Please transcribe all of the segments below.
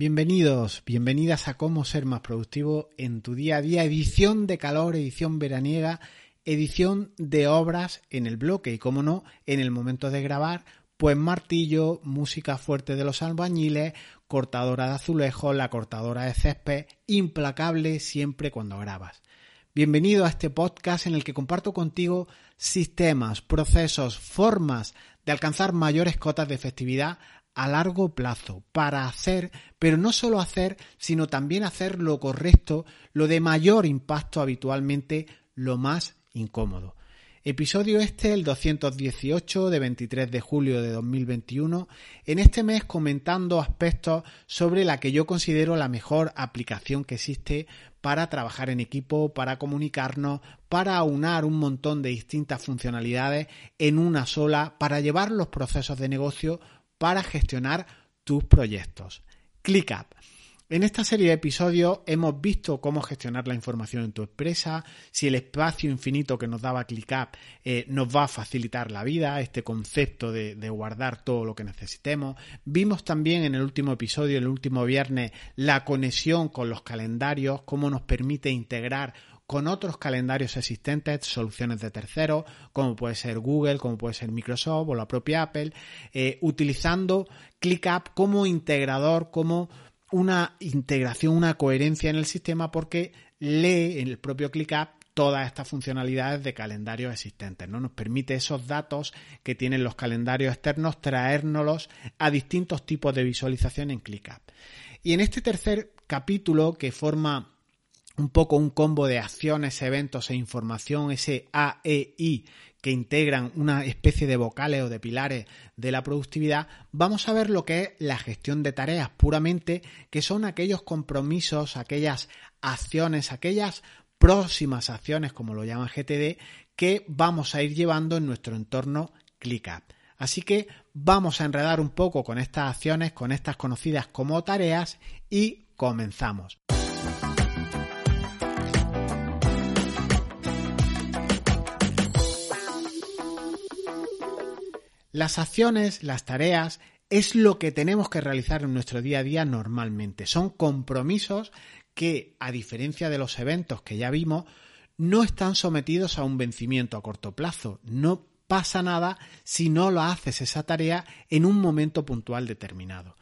Bienvenidos, bienvenidas a Cómo ser más productivo en tu día a día, edición de calor, edición veraniega, edición de obras en el bloque y, como no, en el momento de grabar, pues martillo, música fuerte de los albañiles, cortadora de azulejos, la cortadora de césped, implacable siempre cuando grabas. Bienvenido a este podcast en el que comparto contigo sistemas, procesos, formas de alcanzar mayores cotas de efectividad a largo plazo para hacer, pero no solo hacer, sino también hacer lo correcto, lo de mayor impacto habitualmente, lo más incómodo. Episodio este, el 218 de 23 de julio de 2021, en este mes comentando aspectos sobre la que yo considero la mejor aplicación que existe para trabajar en equipo, para comunicarnos, para aunar un montón de distintas funcionalidades en una sola, para llevar los procesos de negocio para gestionar tus proyectos. ClickUp. En esta serie de episodios hemos visto cómo gestionar la información en tu empresa, si el espacio infinito que nos daba ClickUp eh, nos va a facilitar la vida, este concepto de, de, guardar todo lo que necesitemos. Vimos también en el último episodio, el último viernes, la conexión con los calendarios, cómo nos permite integrar con otros calendarios existentes, soluciones de terceros, como puede ser Google, como puede ser Microsoft o la propia Apple, eh, utilizando ClickUp como integrador, como una integración, una coherencia en el sistema, porque lee en el propio ClickUp todas estas funcionalidades de calendarios existentes. ¿no? Nos permite esos datos que tienen los calendarios externos traérnoslos a distintos tipos de visualización en ClickUp. Y en este tercer capítulo que forma un poco un combo de acciones, eventos e información, ese AEI que integran una especie de vocales o de pilares de la productividad, vamos a ver lo que es la gestión de tareas puramente, que son aquellos compromisos, aquellas acciones, aquellas próximas acciones, como lo llama GTD, que vamos a ir llevando en nuestro entorno ClickUp. Así que vamos a enredar un poco con estas acciones, con estas conocidas como tareas y comenzamos. Las acciones, las tareas, es lo que tenemos que realizar en nuestro día a día normalmente. Son compromisos que, a diferencia de los eventos que ya vimos, no están sometidos a un vencimiento a corto plazo. No pasa nada si no lo haces esa tarea en un momento puntual determinado.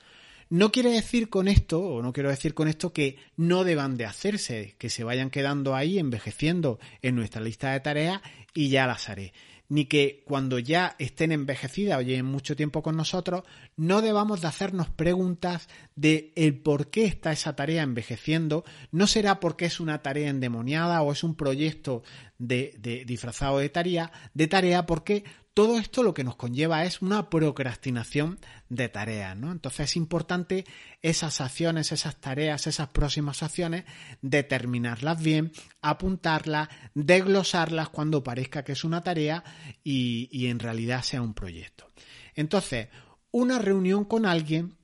No quiere decir con esto, o no quiero decir con esto que no deban de hacerse, que se vayan quedando ahí envejeciendo en nuestra lista de tareas y ya las haré ni que cuando ya estén envejecidas o lleven mucho tiempo con nosotros, no debamos de hacernos preguntas de el por qué está esa tarea envejeciendo. No será porque es una tarea endemoniada o es un proyecto de, disfrazado de tarea, de tarea porque todo esto lo que nos conlleva es una procrastinación de tareas, ¿no? Entonces es importante esas acciones, esas tareas, esas próximas acciones, determinarlas bien, apuntarlas, desglosarlas cuando parezca que es una tarea y, y en realidad sea un proyecto. Entonces, una reunión con alguien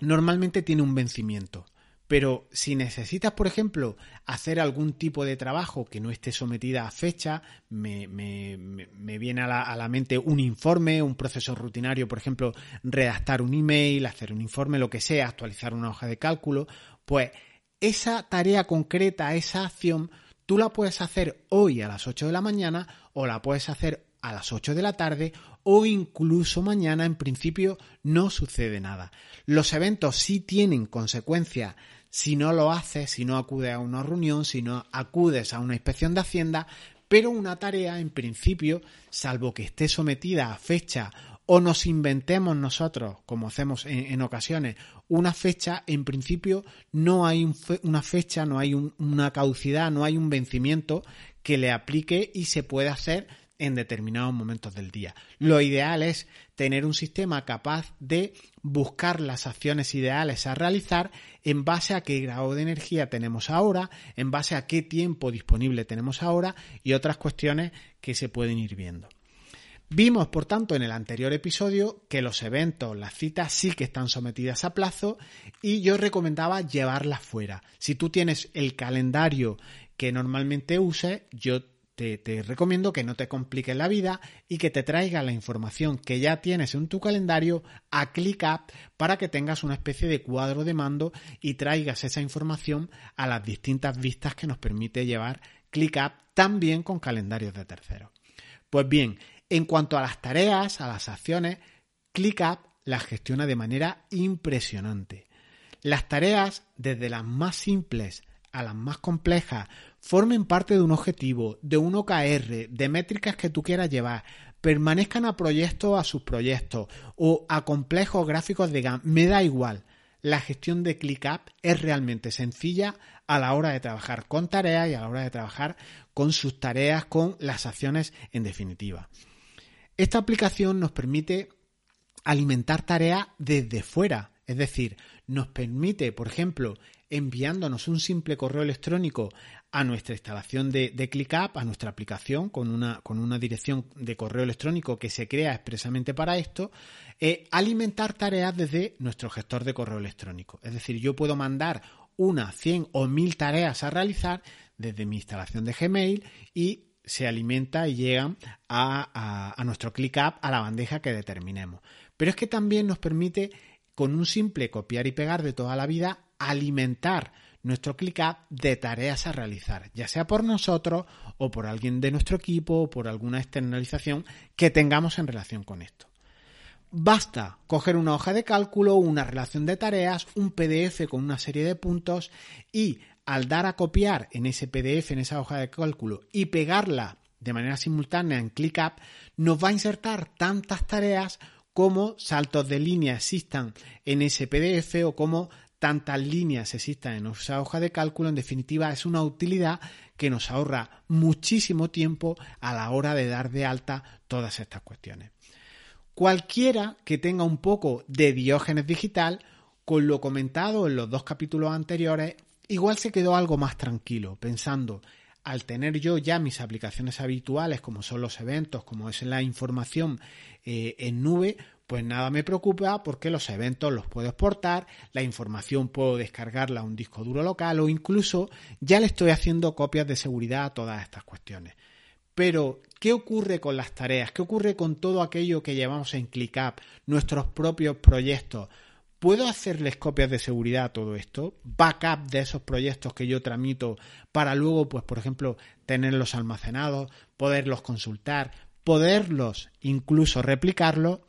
normalmente tiene un vencimiento. Pero si necesitas, por ejemplo, hacer algún tipo de trabajo que no esté sometida a fecha, me, viene a la, a la, mente un informe, un proceso rutinario, por ejemplo, redactar un email, hacer un informe, lo que sea, actualizar una hoja de cálculo, pues esa tarea concreta, esa acción, tú la puedes hacer hoy a las 8 de la mañana o la puedes hacer a las 8 de la tarde o incluso mañana en principio no sucede nada. Los eventos sí tienen consecuencias si no lo haces, si no acudes a una reunión, si no acudes a una inspección de Hacienda, pero una tarea en principio, salvo que esté sometida a fecha o nos inventemos nosotros, como hacemos en, ocasiones, una fecha, en principio no hay una fecha, no hay una caducidad, no hay un vencimiento que le aplique y se puede hacer en determinados momentos del día. Lo ideal es tener un sistema capaz de buscar las acciones ideales a realizar en base a qué grado de energía tenemos ahora, en base a qué tiempo disponible tenemos ahora y otras cuestiones que se pueden ir viendo. Vimos, por tanto, en el anterior episodio que los eventos, las citas sí que están sometidas a plazo y yo recomendaba llevarlas fuera. Si tú tienes el calendario que normalmente uses, yo te, recomiendo que no te compliques la vida y que te traigas la información que ya tienes en tu calendario a ClickUp para que tengas una especie de cuadro de mando y traigas esa información a las distintas vistas que nos permite llevar ClickUp también con calendarios de terceros. Pues bien, en cuanto a las tareas, a las acciones, ClickUp las gestiona de manera impresionante. Las tareas, desde las más simples a las más complejas, formen parte de un objetivo, de un OKR, de métricas que tú quieras llevar, permanezcan a proyectos a sus proyectos o a complejos gráficos de GAN, me da igual. La gestión de ClickUp es realmente sencilla a la hora de trabajar con tareas y a la hora de trabajar con sus tareas, con las acciones en definitiva. Esta aplicación nos permite alimentar tareas desde fuera, es decir, nos permite, por ejemplo, enviándonos un simple correo electrónico a nuestra instalación de, ClickUp, a nuestra aplicación, con una, con una, dirección de correo electrónico que se crea expresamente para esto, eh, alimentar tareas desde nuestro gestor de correo electrónico. Es decir, yo puedo mandar una, 100 o 1000 tareas a realizar desde mi instalación de Gmail y se alimenta y llegan a, a, a nuestro ClickUp, a la bandeja que determinemos. Pero es que también nos permite, con un simple copiar y pegar de toda la vida, alimentar nuestro ClickUp de tareas a realizar, ya sea por nosotros o por alguien de nuestro equipo o por alguna externalización que tengamos en relación con esto. Basta coger una hoja de cálculo, una relación de tareas, un PDF con una serie de puntos y al dar a copiar en ese PDF, en esa hoja de cálculo y pegarla de manera simultánea en ClickUp, nos va a insertar tantas tareas como saltos de línea existan en ese PDF o como tantas líneas existan en esa hoja de cálculo. En definitiva, es una utilidad que nos ahorra muchísimo tiempo a la hora de dar de alta todas estas cuestiones. Cualquiera que tenga un poco de diógenes digital, con lo comentado en los dos capítulos anteriores, igual se quedó algo más tranquilo, pensando, al tener yo ya mis aplicaciones habituales, como son los eventos, como es la información eh, en nube, pues nada me preocupa porque los eventos los puedo exportar, la información puedo descargarla a un disco duro local o incluso ya le estoy haciendo copias de seguridad a todas estas cuestiones. Pero, ¿qué ocurre con las tareas? ¿Qué ocurre con todo aquello que llevamos en ClickUp, nuestros propios proyectos? ¿Puedo hacerles copias de seguridad a todo esto? ¿Backup de esos proyectos que yo tramito para luego, pues, por ejemplo, tenerlos almacenados, poderlos consultar, poderlos incluso replicarlos?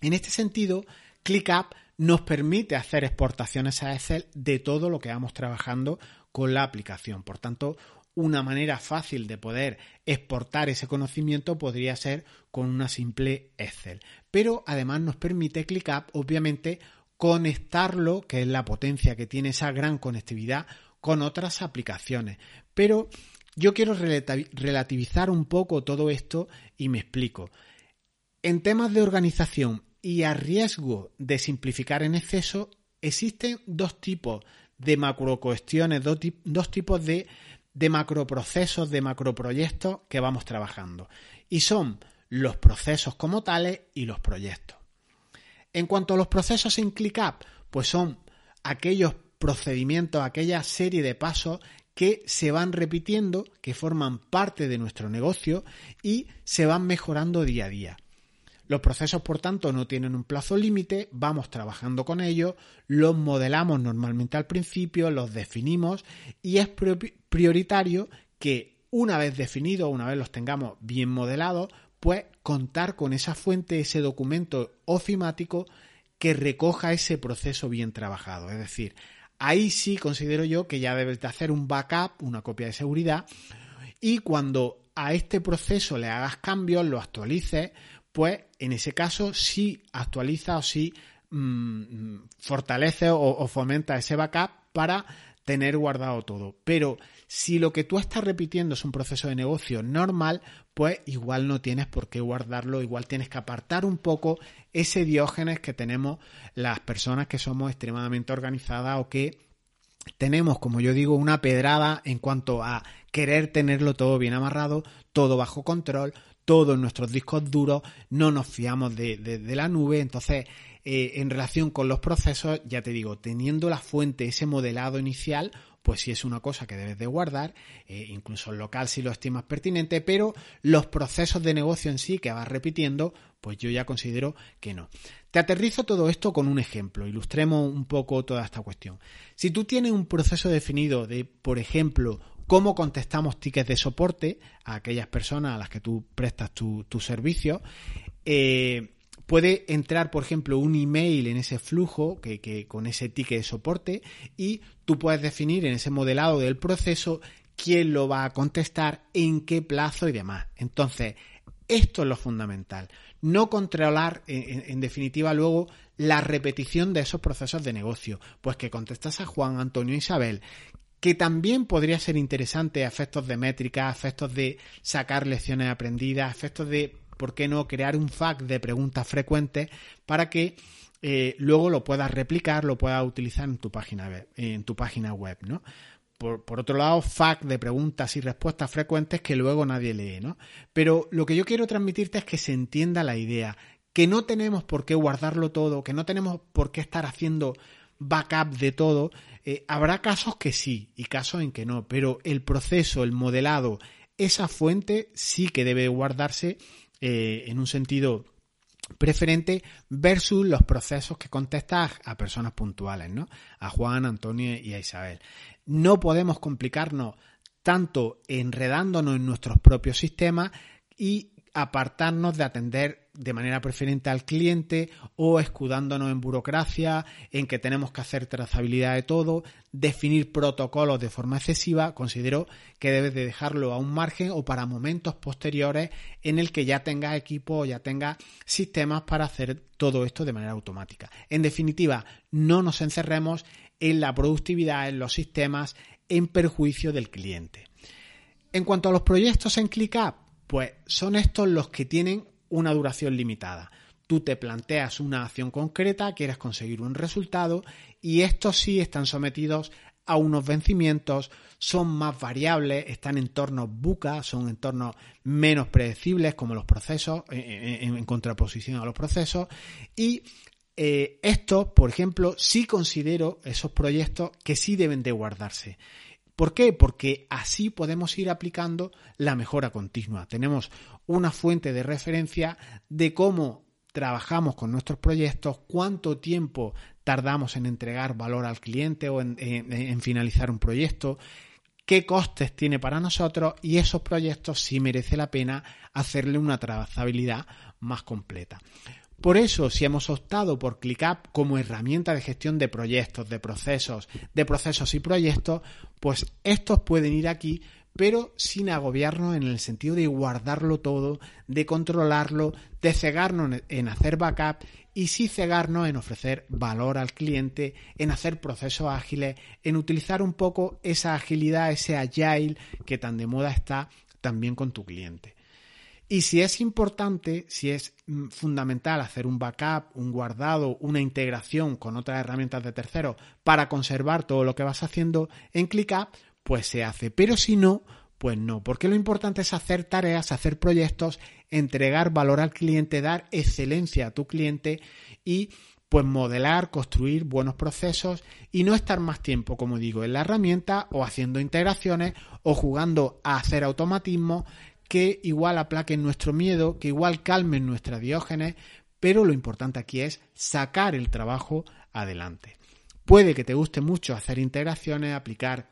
En este sentido, ClickUp nos permite hacer exportaciones a Excel de todo lo que vamos trabajando con la aplicación. Por tanto, una manera fácil de poder exportar ese conocimiento podría ser con una simple Excel. Pero además nos permite ClickUp, obviamente, conectarlo, que es la potencia que tiene esa gran conectividad, con otras aplicaciones. Pero yo quiero relativizar un poco todo esto y me explico. En temas de organización y a riesgo de simplificar en exceso, existen dos tipos de macrocuestiones, dos, dos tipos de, de macroprocesos, de macroproyectos que vamos trabajando. Y son los procesos como tales y los proyectos. En cuanto a los procesos en ClickUp, pues son aquellos procedimientos, aquella serie de pasos que se van repitiendo, que forman parte de nuestro negocio y se van mejorando día a día. Los procesos, por tanto, no tienen un plazo límite, vamos trabajando con ellos, los modelamos normalmente al principio, los definimos y es prioritario que una vez definidos, una vez los tengamos bien modelados, pues contar con esa fuente, ese documento ofimático que recoja ese proceso bien trabajado. Es decir, ahí sí considero yo que ya debes de hacer un backup, una copia de seguridad, y cuando a este proceso le hagas cambios, lo actualices, pues en ese caso sí actualiza o sí mm, fortalece o, o fomenta ese backup para tener guardado todo. Pero si lo que tú estás repitiendo es un proceso de negocio normal, pues igual no tienes por qué guardarlo, igual tienes que apartar un poco ese diógenes que tenemos las personas que somos extremadamente organizadas o que tenemos, como yo digo, una pedrada en cuanto a querer tenerlo todo bien amarrado, todo bajo control, todo en nuestros discos duros, no nos fiamos de, la nube, entonces eh, en relación con los procesos, ya te digo, teniendo la fuente, ese modelado inicial, pues sí es una cosa que debes de guardar, eh, incluso local si lo estimas pertinente, pero los procesos de negocio en sí que vas repitiendo, pues yo ya considero que no. Te aterrizo todo esto con un ejemplo, ilustremos un poco toda esta cuestión. Si tú tienes un proceso definido de, por ejemplo, cómo contestamos tickets de soporte a aquellas personas a las que tú prestas tu, servicio, eh, puede entrar, por ejemplo, un email en ese flujo que, con ese ticket de soporte y tú puedes definir en ese modelado del proceso quién lo va a contestar, en qué plazo y demás. Entonces, esto es lo fundamental. No controlar, en, definitiva, luego la repetición de esos procesos de negocio. Pues que contestas a Juan, Antonio e Isabel, que también podría ser interesante a efectos de métrica, a efectos de sacar lecciones aprendidas, a efectos de ¿por qué no crear un FAQ de preguntas frecuentes para que eh, luego lo puedas replicar, lo puedas utilizar en tu página web, en tu página web, ¿no? Por, otro lado, FAQ de preguntas y respuestas frecuentes que luego nadie lee, ¿no? Pero lo que yo quiero transmitirte es que se entienda la idea, que no tenemos por qué guardarlo todo, que no tenemos por qué estar haciendo backup de todo. Eh, habrá casos que sí y casos en que no, pero el proceso, el modelado, esa fuente sí que debe guardarse eh, en un sentido preferente versus los procesos que contestas a personas puntuales, ¿no? A Juan, Antonio y a Isabel. No podemos complicarnos tanto enredándonos en nuestros propios sistemas y apartarnos de atender de manera preferente al cliente o escudándonos en burocracia, en que tenemos que hacer trazabilidad de todo, definir protocolos de forma excesiva, considero que debes de dejarlo a un margen o para momentos posteriores en el que ya tengas equipo o ya tengas sistemas para hacer todo esto de manera automática. En definitiva, no nos encerremos en la productividad, en los sistemas, en perjuicio del cliente. En cuanto a los proyectos en ClickUp, pues son estos los que tienen una duración limitada. Tú te planteas una acción concreta, quieres conseguir un resultado y estos sí están sometidos a unos vencimientos, son más variables, están en entornos buca, son entornos menos predecibles como los procesos, en, contraposición a los procesos y eh, estos, por ejemplo, sí considero esos proyectos que sí deben de guardarse. ¿Por qué? Porque así podemos ir aplicando la mejora continua. Tenemos una fuente de referencia de cómo trabajamos con nuestros proyectos, cuánto tiempo tardamos en entregar valor al cliente o en, finalizar un proyecto, qué costes tiene para nosotros y esos proyectos sí merece la pena hacerle una trazabilidad más completa. Por eso, si hemos optado por ClickUp como herramienta de gestión de proyectos, de procesos, de procesos y proyectos, pues estos pueden ir aquí, pero sin agobiarnos en el sentido de guardarlo todo, de controlarlo, de cegarnos en hacer backup y sí cegarnos en ofrecer valor al cliente, en hacer procesos ágiles, en utilizar un poco esa agilidad, ese agile que tan de moda está también con tu cliente. Y si es importante, si es mm, fundamental hacer un backup, un guardado, una integración con otras herramientas de terceros para conservar todo lo que vas haciendo en ClickUp, pues se hace. Pero si no, pues no, porque lo importante es hacer tareas, hacer proyectos, entregar valor al cliente, dar excelencia a tu cliente y pues modelar, construir buenos procesos y no estar más tiempo, como digo, en la herramienta o haciendo integraciones o jugando a hacer automatismo que igual aplaquen nuestro miedo, que igual calmen nuestra diógenes, pero lo importante aquí es sacar el trabajo adelante. Puede que te guste mucho hacer integraciones, aplicar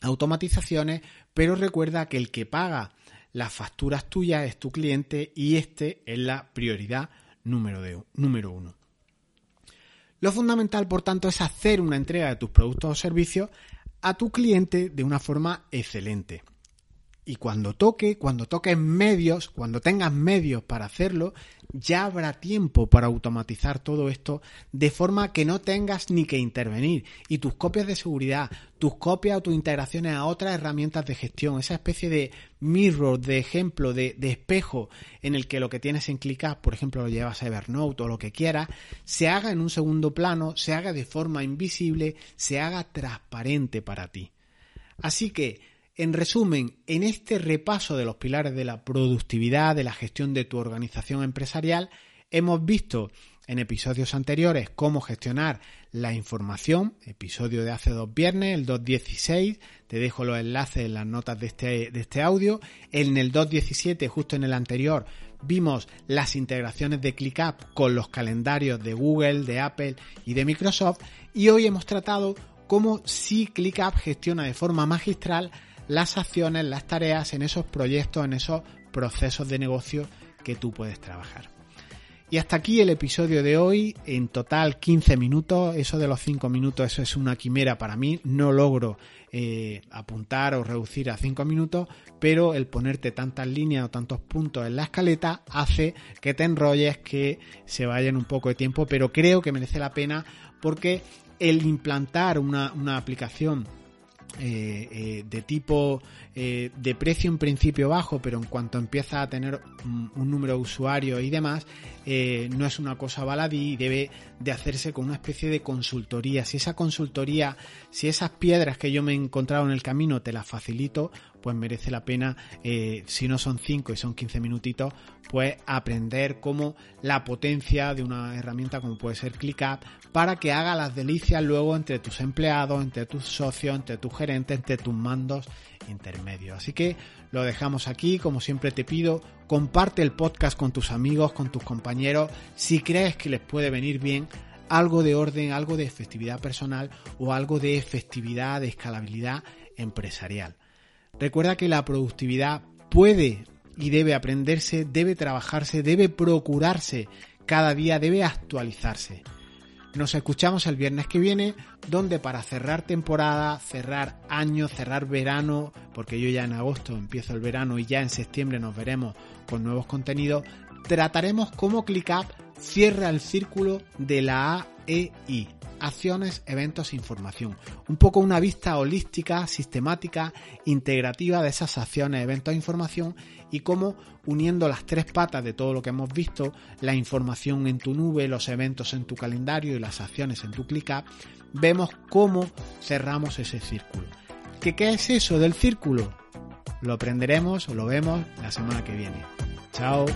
automatizaciones, pero recuerda que el que paga las facturas tuyas es tu cliente y este es la prioridad número, número uno. Lo fundamental, por tanto, es hacer una entrega de tus productos o servicios a tu cliente de una forma excelente. Y cuando toque, cuando toques medios, cuando tengas medios para hacerlo, ya habrá tiempo para automatizar todo esto de forma que no tengas ni que intervenir. Y tus copias de seguridad, tus copias o tus integraciones a otras herramientas de gestión, esa especie de mirror, de ejemplo, de, espejo en el que lo que tienes en ClickUp, por ejemplo, lo llevas a Evernote o lo que quieras, se haga en un segundo plano, se haga de forma invisible, se haga transparente para ti. Así que En resumen, en este repaso de los pilares de la productividad, de la gestión de tu organización empresarial, hemos visto en episodios anteriores cómo gestionar la información, episodio de hace dos viernes, el 2.16, te dejo los enlaces en las notas de este, de este audio, en el 2.17, justo en el anterior, vimos las integraciones de ClickUp con los calendarios de Google, de Apple y de Microsoft, y hoy hemos tratado cómo si ClickUp gestiona de forma magistral las acciones, las tareas en esos proyectos, en esos procesos de negocio que tú puedes trabajar. Y hasta aquí el episodio de hoy, en total 15 minutos, eso de los 5 minutos, eso es una quimera para mí, no logro eh, apuntar o reducir a 5 minutos, pero el ponerte tantas líneas o tantos puntos en la escaleta hace que te enrolles, que se vayan un poco de tiempo, pero creo que merece la pena porque el implantar una, una aplicación eh, eh, de tipo eh, de precio en principio bajo, pero en cuanto empieza a tener un, número de usuarios y demás, no es una cosa baladí y debe de hacerse con una especie de consultoría. Si esa consultoría, si esas piedras que yo me he encontrado en el camino te las facilito, pues merece la pena, si no son 5 y son 15 minutitos, pues aprender cómo la potencia de una herramienta como puede ser ClickUp para que haga las delicias luego entre tus empleados, entre tus socios, entre tus gerentes, entre tus mandos intermedios. Así que lo dejamos aquí, como siempre te pido, comparte el podcast con tus amigos, con tus compañeros, si crees que les puede venir bien algo de orden, algo de efectividad personal o algo de efectividad, de escalabilidad empresarial. Recuerda que la productividad puede y debe aprenderse, debe trabajarse, debe procurarse cada día, debe actualizarse. Nos escuchamos el viernes que viene, donde para cerrar temporada, cerrar año, cerrar verano, porque yo ya en agosto empiezo el verano y ya en septiembre nos veremos con nuevos contenidos, trataremos cómo ClickUp cierra el círculo de la AEI, acciones, eventos, información. Un poco una vista holística, sistemática, integrativa de esas acciones, eventos, información y cómo uniendo las tres patas de todo lo que hemos visto, la información en tu nube, los eventos en tu calendario y las acciones en tu ClickUp, vemos cómo cerramos ese círculo. ¿Qué, ¿Qué es eso del círculo? Lo aprenderemos o lo vemos la semana que viene. Chao.